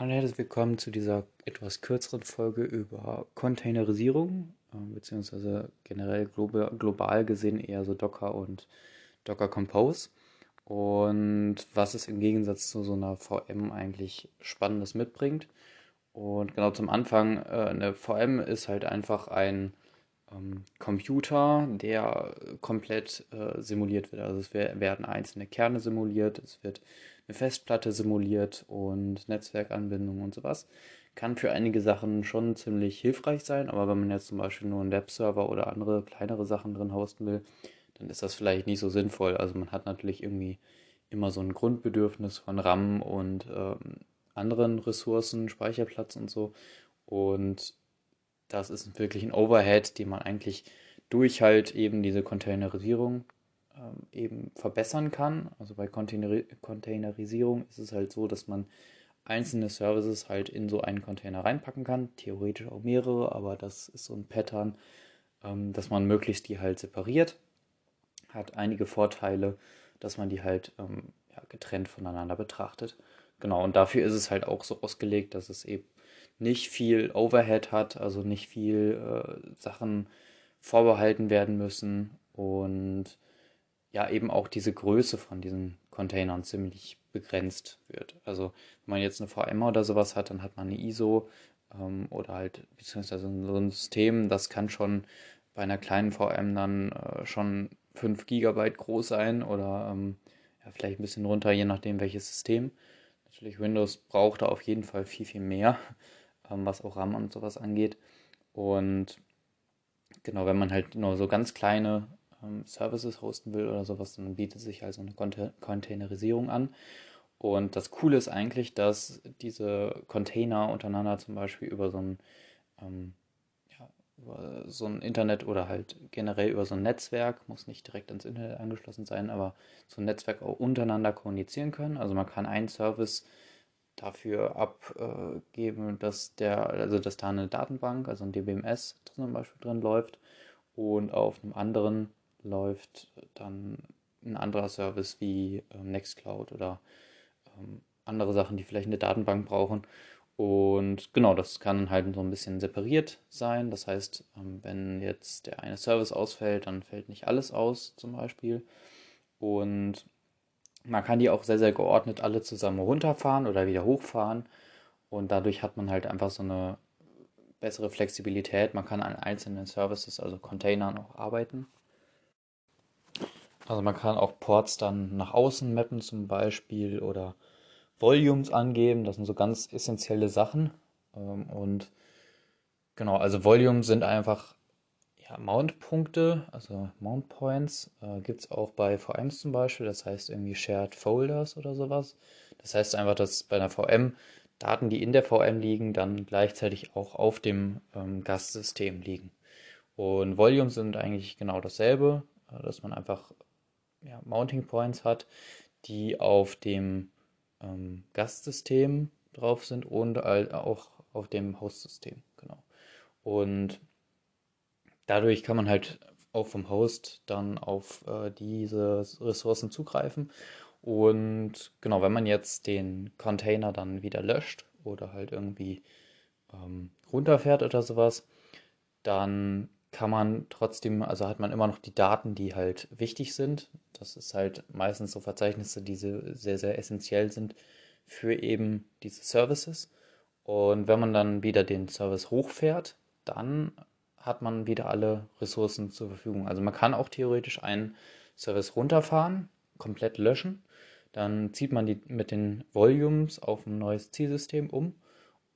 Hallo, herzlich willkommen zu dieser etwas kürzeren Folge über Containerisierung, äh, beziehungsweise generell global, global gesehen eher so Docker und Docker Compose. Und was es im Gegensatz zu so einer VM eigentlich Spannendes mitbringt. Und genau zum Anfang, äh, eine VM ist halt einfach ein ähm, Computer, der komplett äh, simuliert wird. Also es werden einzelne Kerne simuliert, es wird eine Festplatte simuliert und Netzwerkanbindungen und sowas. Kann für einige Sachen schon ziemlich hilfreich sein, aber wenn man jetzt zum Beispiel nur einen Webserver oder andere kleinere Sachen drin hosten will, dann ist das vielleicht nicht so sinnvoll. Also man hat natürlich irgendwie immer so ein Grundbedürfnis von RAM und ähm, anderen Ressourcen, Speicherplatz und so. Und das ist wirklich ein Overhead, den man eigentlich durch halt eben diese Containerisierung ähm, eben verbessern kann. Also bei Container Containerisierung ist es halt so, dass man einzelne Services halt in so einen Container reinpacken kann. Theoretisch auch mehrere, aber das ist so ein Pattern, ähm, dass man möglichst die halt separiert. Hat einige Vorteile, dass man die halt ähm, ja, getrennt voneinander betrachtet. Genau, und dafür ist es halt auch so ausgelegt, dass es eben nicht viel Overhead hat, also nicht viel äh, Sachen vorbehalten werden müssen und ja eben auch diese Größe von diesen Containern ziemlich begrenzt wird. Also wenn man jetzt eine VM oder sowas hat, dann hat man eine ISO ähm, oder halt beziehungsweise so ein System, das kann schon bei einer kleinen VM dann äh, schon 5 GB groß sein oder ähm, ja, vielleicht ein bisschen runter, je nachdem welches System. Natürlich Windows braucht da auf jeden Fall viel, viel mehr ähm, was auch RAM und sowas angeht. Und genau, wenn man halt nur so ganz kleine ähm, Services hosten will oder sowas, dann bietet sich also eine Containerisierung an. Und das Coole ist eigentlich, dass diese Container untereinander zum Beispiel über so ein, ähm, ja, über so ein Internet oder halt generell über so ein Netzwerk, muss nicht direkt ans Internet angeschlossen sein, aber so ein Netzwerk auch untereinander kommunizieren können. Also man kann einen Service dafür abgeben, dass der, also dass da eine Datenbank, also ein DBMS zum Beispiel drin läuft und auf einem anderen läuft dann ein anderer Service wie ähm, Nextcloud oder ähm, andere Sachen, die vielleicht eine Datenbank brauchen. Und genau, das kann halt so ein bisschen separiert sein. Das heißt, ähm, wenn jetzt der eine Service ausfällt, dann fällt nicht alles aus zum Beispiel. Und man kann die auch sehr, sehr geordnet alle zusammen runterfahren oder wieder hochfahren. Und dadurch hat man halt einfach so eine bessere Flexibilität. Man kann an einzelnen Services, also Containern auch arbeiten. Also man kann auch Ports dann nach außen mappen zum Beispiel oder Volumes angeben. Das sind so ganz essentielle Sachen. Ähm, und genau, also Volumes sind einfach ja, Mount-Punkte, also Mount Points, äh, gibt es auch bei VMs zum Beispiel, das heißt irgendwie Shared Folders oder sowas. Das heißt einfach, dass bei einer VM Daten, die in der VM liegen, dann gleichzeitig auch auf dem ähm, Gastsystem liegen. Und Volumes sind eigentlich genau dasselbe, äh, dass man einfach ja, Mounting Points hat, die auf dem ähm, Gastsystem drauf sind und auch auf dem Host-System. Genau. Und dadurch kann man halt auch vom Host dann auf äh, diese Ressourcen zugreifen. Und genau, wenn man jetzt den Container dann wieder löscht oder halt irgendwie ähm, runterfährt oder sowas, dann kann man trotzdem, also hat man immer noch die Daten, die halt wichtig sind. Das ist halt meistens so Verzeichnisse, die sehr, sehr essentiell sind für eben diese Services. Und wenn man dann wieder den Service hochfährt, dann hat man wieder alle Ressourcen zur Verfügung. Also man kann auch theoretisch einen Service runterfahren, komplett löschen. Dann zieht man die mit den Volumes auf ein neues Zielsystem um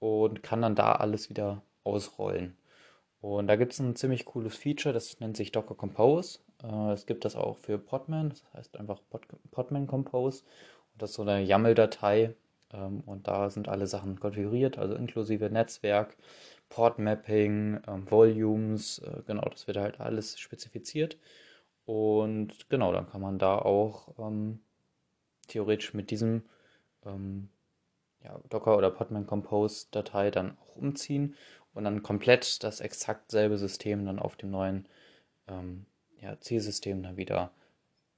und kann dann da alles wieder ausrollen. Und da gibt es ein ziemlich cooles Feature, das nennt sich Docker Compose. Äh, es gibt das auch für Podman, das heißt einfach Pod Podman Compose. Und das ist so eine YAML-Datei ähm, und da sind alle Sachen konfiguriert, also inklusive Netzwerk, Port Mapping, ähm, Volumes, äh, genau, das wird halt alles spezifiziert. Und genau, dann kann man da auch ähm, theoretisch mit diesem ähm, ja, Docker oder Podman Compose Datei dann auch umziehen und dann komplett das exakt selbe System dann auf dem neuen ähm, ja, Zielsystem dann wieder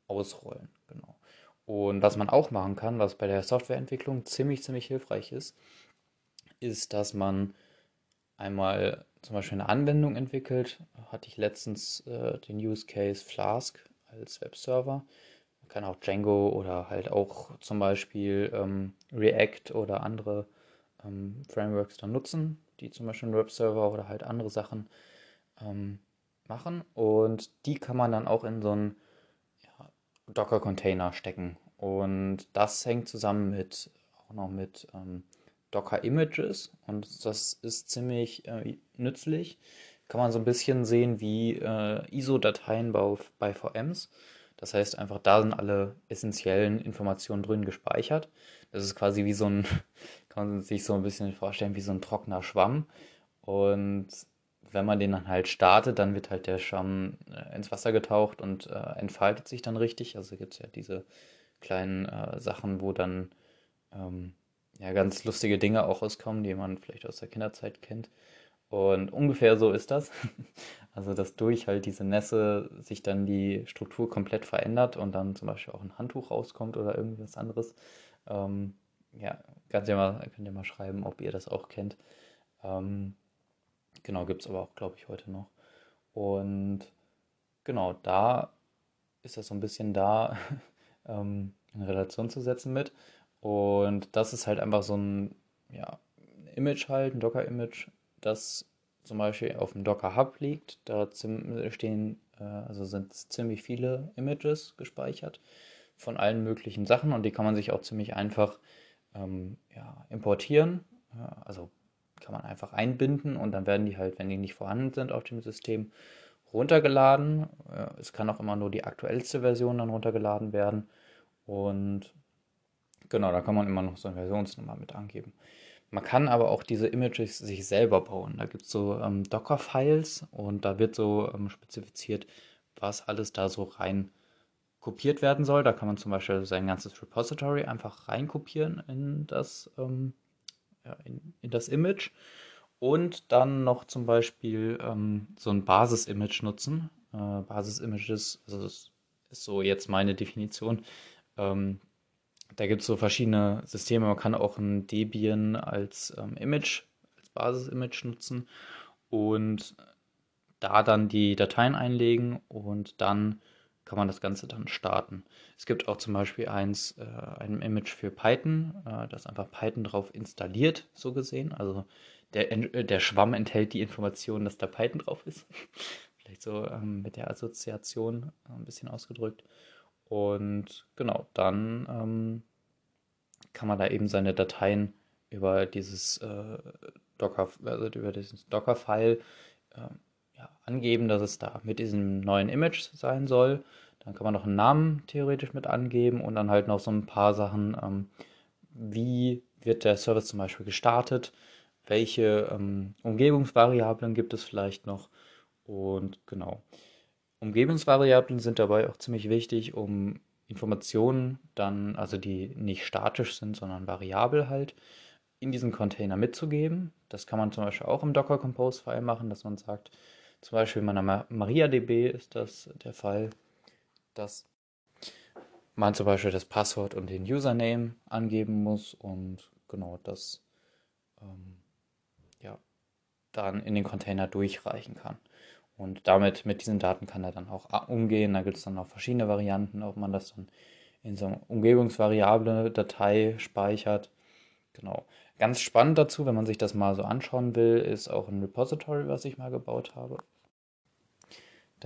ausrollen. Genau. Und was man auch machen kann, was bei der Softwareentwicklung ziemlich, ziemlich hilfreich ist, ist, dass man einmal zum Beispiel eine Anwendung entwickelt. Hatte ich letztens äh, den Use Case Flask als Webserver. Man kann auch Django oder halt auch zum Beispiel ähm, React oder andere ähm, Frameworks dann nutzen, die zum Beispiel einen Webserver oder halt andere Sachen ähm, machen. Und die kann man dann auch in so einen ja, Docker-Container stecken. Und das hängt zusammen mit auch noch mit ähm, Docker Images und das ist ziemlich äh, nützlich. Kann man so ein bisschen sehen wie äh, ISO-Dateien bei, bei VMs. Das heißt einfach, da sind alle essentiellen Informationen drin gespeichert. Das ist quasi wie so ein, kann man sich so ein bisschen vorstellen, wie so ein trockener Schwamm. Und wenn man den dann halt startet, dann wird halt der Schwamm äh, ins Wasser getaucht und äh, entfaltet sich dann richtig. Also gibt es ja diese kleinen äh, Sachen, wo dann ähm, ja, ganz lustige Dinge auch rauskommen, die man vielleicht aus der Kinderzeit kennt. Und ungefähr so ist das. Also, dass durch halt diese Nässe sich dann die Struktur komplett verändert und dann zum Beispiel auch ein Handtuch rauskommt oder irgendwas anderes. Ähm, ja, könnt ihr, mal, könnt ihr mal schreiben, ob ihr das auch kennt. Ähm, genau, gibt es aber auch, glaube ich, heute noch. Und genau, da ist das so ein bisschen da ähm, in Relation zu setzen mit. Und das ist halt einfach so ein ja, Image halt, ein Docker-Image, das zum Beispiel auf dem Docker Hub liegt. Da stehen, äh, also sind ziemlich viele Images gespeichert von allen möglichen Sachen und die kann man sich auch ziemlich einfach ähm, ja, importieren. Ja, also kann man einfach einbinden und dann werden die halt, wenn die nicht vorhanden sind auf dem System, runtergeladen. Es kann auch immer nur die aktuellste Version dann runtergeladen werden. Und Genau, da kann man immer noch so eine Versionsnummer mit angeben. Man kann aber auch diese Images sich selber bauen. Da gibt es so ähm, Docker-Files und da wird so ähm, spezifiziert, was alles da so rein kopiert werden soll. Da kann man zum Beispiel sein ganzes Repository einfach reinkopieren in das, ähm, ja, in, in, das Image und dann noch zum Beispiel ähm, so ein Basis-Image nutzen. Äh, Basis-Images, also das ist so jetzt meine Definition, ähm, da gibt es so verschiedene Systeme. Man kann auch ein Debian als ähm, Image, als Basis-Image nutzen und da dann die Dateien einlegen und dann kann man das Ganze dann starten. Es gibt auch zum Beispiel eins, äh, ein Image für Python, äh, das einfach Python drauf installiert, so gesehen. Also der, äh, der Schwamm enthält die Information, dass da Python drauf ist. Vielleicht so ähm, mit der Assoziation äh, ein bisschen ausgedrückt. Und genau, dann ähm, kann man da eben seine Dateien über dieses äh, Docker, also über dieses Docker-File äh, ja, angeben, dass es da mit diesem neuen Image sein soll. Dann kann man noch einen Namen theoretisch mit angeben und dann halt noch so ein paar Sachen, ähm, wie wird der Service zum Beispiel gestartet, welche ähm, Umgebungsvariablen gibt es vielleicht noch und genau. Umgebungsvariablen sind dabei auch ziemlich wichtig, um Informationen dann, also die nicht statisch sind, sondern variabel halt, in diesen Container mitzugeben. Das kann man zum Beispiel auch im Docker Compose File machen, dass man sagt, zum Beispiel in meiner MariaDB ist das der Fall, dass man zum Beispiel das Passwort und den Username angeben muss und genau das ähm, ja, dann in den Container durchreichen kann. Und damit, mit diesen Daten kann er dann auch umgehen. Da gibt es dann noch verschiedene Varianten, ob man das dann in so eine Umgebungsvariable Datei speichert. Genau. Ganz spannend dazu, wenn man sich das mal so anschauen will, ist auch ein Repository, was ich mal gebaut habe.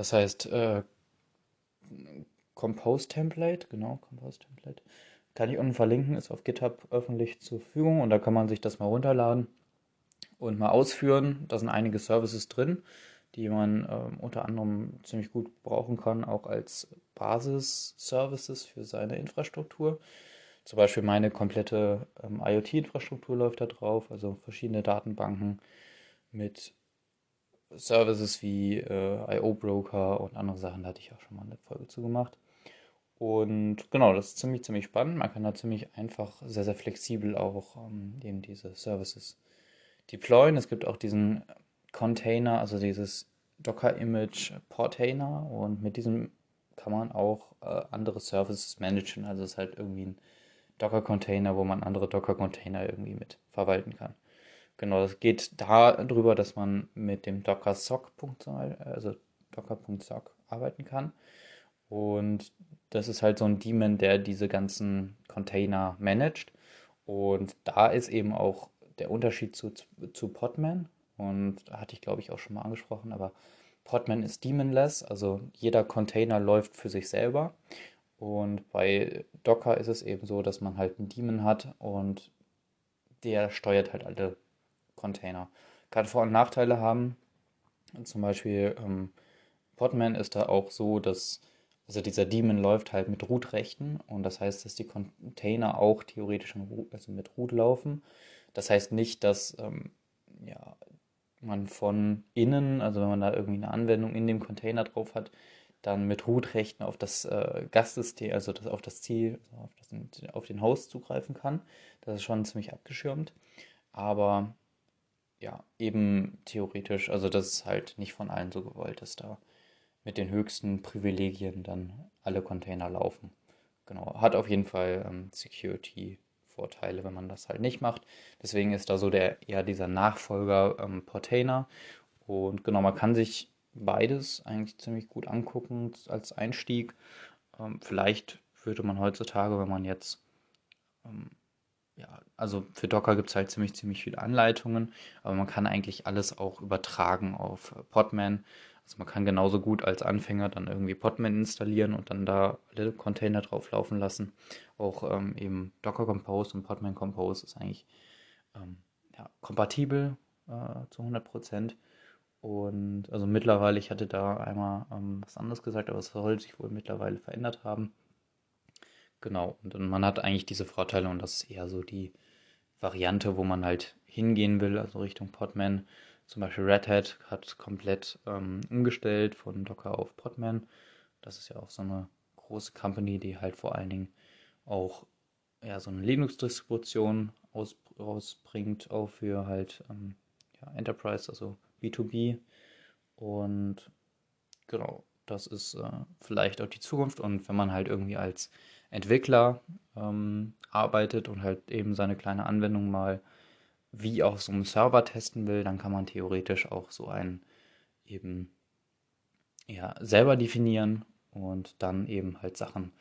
Das heißt, äh, Compose Template, genau, Compose Template. Kann ich unten verlinken, ist auf GitHub öffentlich zur Verfügung und da kann man sich das mal runterladen und mal ausführen. Da sind einige Services drin die man ähm, unter anderem ziemlich gut brauchen kann, auch als Basis-Services für seine Infrastruktur. Zum Beispiel meine komplette ähm, IoT-Infrastruktur läuft da drauf, also verschiedene Datenbanken mit Services wie äh, IO-Broker und andere Sachen, da hatte ich auch schon mal eine Folge zu gemacht. Und genau, das ist ziemlich, ziemlich spannend. Man kann da ziemlich einfach, sehr, sehr flexibel auch ähm, eben diese Services deployen. Es gibt auch diesen Container, also dieses Docker-Image Portainer und mit diesem kann man auch äh, andere Services managen. Also es ist halt irgendwie ein Docker-Container, wo man andere Docker-Container irgendwie mit verwalten kann. Genau, es geht darüber, dass man mit dem Docker Sock, also Docker.sock arbeiten kann. Und das ist halt so ein Daemon, der diese ganzen Container managt. Und da ist eben auch der Unterschied zu, zu Podman. Und hatte ich, glaube ich, auch schon mal angesprochen, aber Podman ist daemonless, also jeder Container läuft für sich selber. Und bei Docker ist es eben so, dass man halt einen Daemon hat und der steuert halt alle Container. Kann Vor- und Nachteile haben. Zum Beispiel ähm, Podman ist da auch so, dass also dieser Daemon läuft halt mit Root-Rechten und das heißt, dass die Container auch theoretisch also mit Root laufen. Das heißt nicht, dass ähm, ja, man von innen, also wenn man da irgendwie eine Anwendung in dem Container drauf hat, dann mit Root-Rechten auf das äh, Gastsystem, also das, auf das Ziel, also auf, das, auf den Host zugreifen kann. Das ist schon ziemlich abgeschirmt. Aber ja, eben theoretisch, also das ist halt nicht von allen so gewollt, dass da mit den höchsten Privilegien dann alle Container laufen. Genau, hat auf jeden Fall ähm, Security-Vorteile, wenn man das halt nicht macht. Deswegen ist da so der eher dieser Nachfolger ähm, Portainer. Und genau, man kann sich beides eigentlich ziemlich gut angucken als Einstieg. Ähm, vielleicht würde man heutzutage, wenn man jetzt ähm, ja, also für Docker gibt es halt ziemlich, ziemlich viele Anleitungen, aber man kann eigentlich alles auch übertragen auf Podman. Also man kann genauso gut als Anfänger dann irgendwie Podman installieren und dann da alle Container drauf laufen lassen. Auch ähm, eben Docker Compose und Podman Compose ist eigentlich ähm, ja, kompatibel äh, zu 100%. Und also mittlerweile, ich hatte da einmal ähm, was anderes gesagt, aber es soll sich wohl mittlerweile verändert haben. Genau, und man hat eigentlich diese Vorteile und das ist eher so die Variante, wo man halt hingehen will, also Richtung Podman. Zum Beispiel Red Hat hat komplett ähm, umgestellt von Docker auf Podman. Das ist ja auch so eine große Company, die halt vor allen Dingen auch ja, so eine Linux-Distribution aus, rausbringt, auch für halt ähm, ja, Enterprise, also B2B. Und genau, das ist äh, vielleicht auch die Zukunft. Und wenn man halt irgendwie als Entwickler ähm, arbeitet und halt eben seine kleine Anwendung mal wie auf so einem Server testen will, dann kann man theoretisch auch so einen eben ja, selber definieren und dann eben halt Sachen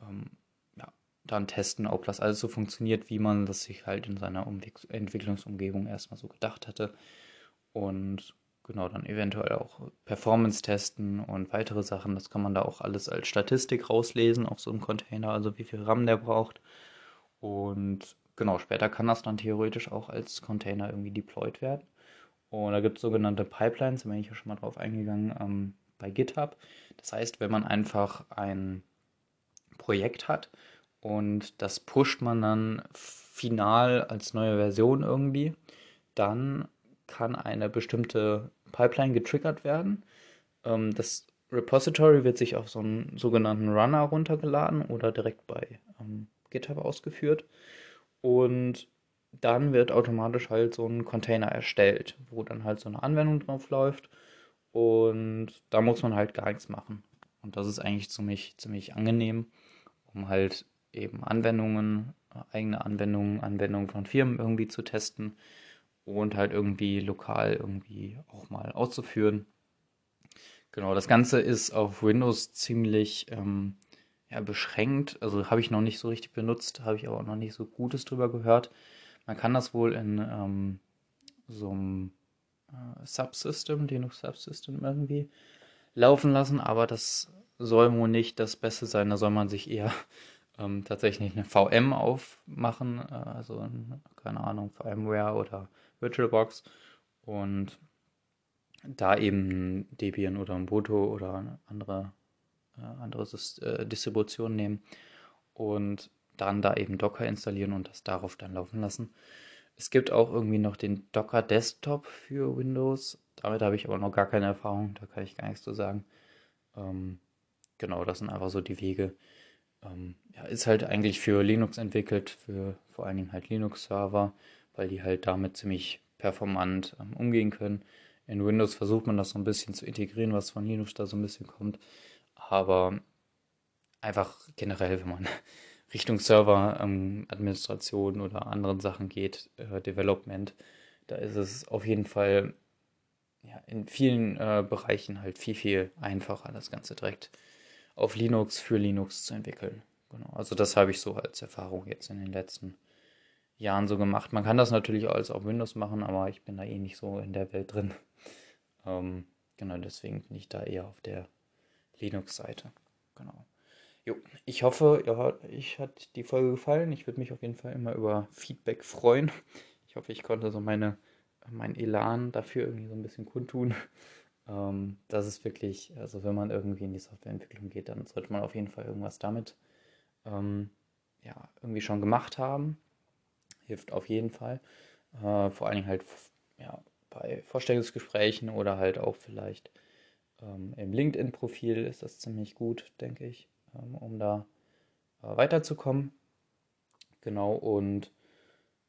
ähm, ja, dann testen, ob das alles so funktioniert, wie man das sich halt in seiner Umweg Entwicklungsumgebung erstmal so gedacht hatte. Und genau, dann eventuell auch Performance testen und weitere Sachen. Das kann man da auch alles als Statistik rauslesen auf so einem Container, also wie viel RAM der braucht. Und genau, später kann das dann theoretisch auch als Container irgendwie deployed werden. Und da gibt es sogenannte Pipelines, da bin ich ja schon mal drauf eingegangen, ähm, bei GitHub. Das heißt, wenn man einfach ein Projekt hat und das pusht man dann final als neue Version irgendwie, dann kann eine bestimmte Pipeline getriggert werden. Ähm, das Repository wird sich auf so einen sogenannten Runner runtergeladen oder direkt bei ähm, GitHub ausgeführt. Und dann wird automatisch halt so ein Container erstellt, wo dann halt so eine Anwendung drauf läuft. Und da muss man halt gar nichts machen. Und das ist eigentlich ziemlich, ziemlich angenehm, um halt eben Anwendungen, eigene Anwendungen, Anwendungen von Firmen irgendwie zu testen und halt irgendwie lokal irgendwie auch mal auszuführen. Genau, das Ganze ist auf Windows ziemlich ähm, ja, beschränkt. Also habe ich noch nicht so richtig benutzt, habe ich aber auch noch nicht so Gutes drüber gehört. Man kann das wohl in ähm, so einem äh, Subsystem, Linux Subsystem irgendwie laufen lassen, aber das soll wohl nicht das Beste sein. Da soll man sich eher ähm, tatsächlich eine VM aufmachen, äh, also ein, keine Ahnung, VMware oder VirtualBox und da eben Debian oder Ubuntu oder andere äh, andere äh, Distributionen nehmen und dann da eben Docker installieren und das darauf dann laufen lassen. Es gibt auch irgendwie noch den Docker Desktop für Windows. Damit habe ich aber noch gar keine Erfahrung, da kann ich gar nichts zu sagen. Ähm, genau, das sind einfach so die Wege. Ähm, ja, ist halt eigentlich für Linux entwickelt, für vor allen Dingen halt Linux-Server, weil die halt damit ziemlich performant ähm, umgehen können. In Windows versucht man das so ein bisschen zu integrieren, was von Linux da so ein bisschen kommt aber einfach generell, wenn man Richtung Server-Administration ähm, oder anderen Sachen geht, äh, Development, Da ist es auf jeden Fall ja, in vielen äh, Bereichen halt viel, viel einfacher, das Ganze direkt auf Linux für Linux zu entwickeln. Genau. Also das habe ich so als Erfahrung jetzt in den letzten Jahren so gemacht. Man kann das natürlich alles auf Windows machen, aber ich bin da eh nicht so in der Welt drin. Ähm, genau, deswegen bin ich da eher auf der Linux-Seite. Genau. Jo, ich hoffe, ja, euch hat die Folge gefallen. Ich würde mich auf jeden Fall immer über Feedback freuen. Ich hoffe, ich konnte so meine, mein Elan dafür irgendwie so ein bisschen kundtun. Ähm, das ist wirklich, also wenn man irgendwie in die Softwareentwicklung geht, dann sollte man auf jeden Fall irgendwas damit ähm, ja, irgendwie schon gemacht haben. Hilft auf jeden Fall. Äh, vor allen Dingen halt ja, bei Vorstellungsgesprächen oder halt auch vielleicht ähm, im LinkedIn-Profil ist das ziemlich gut, denke ich, ähm, um da äh, weiterzukommen. Genau, und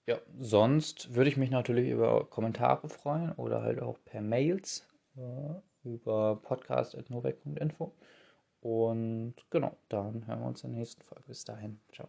ja, sonst würde ich mich natürlich über Kommentare freuen oder halt auch per Mails äh, über podcast.novec.info. Und genau, dann hören wir uns in der nächsten Folge. Bis dahin, ciao.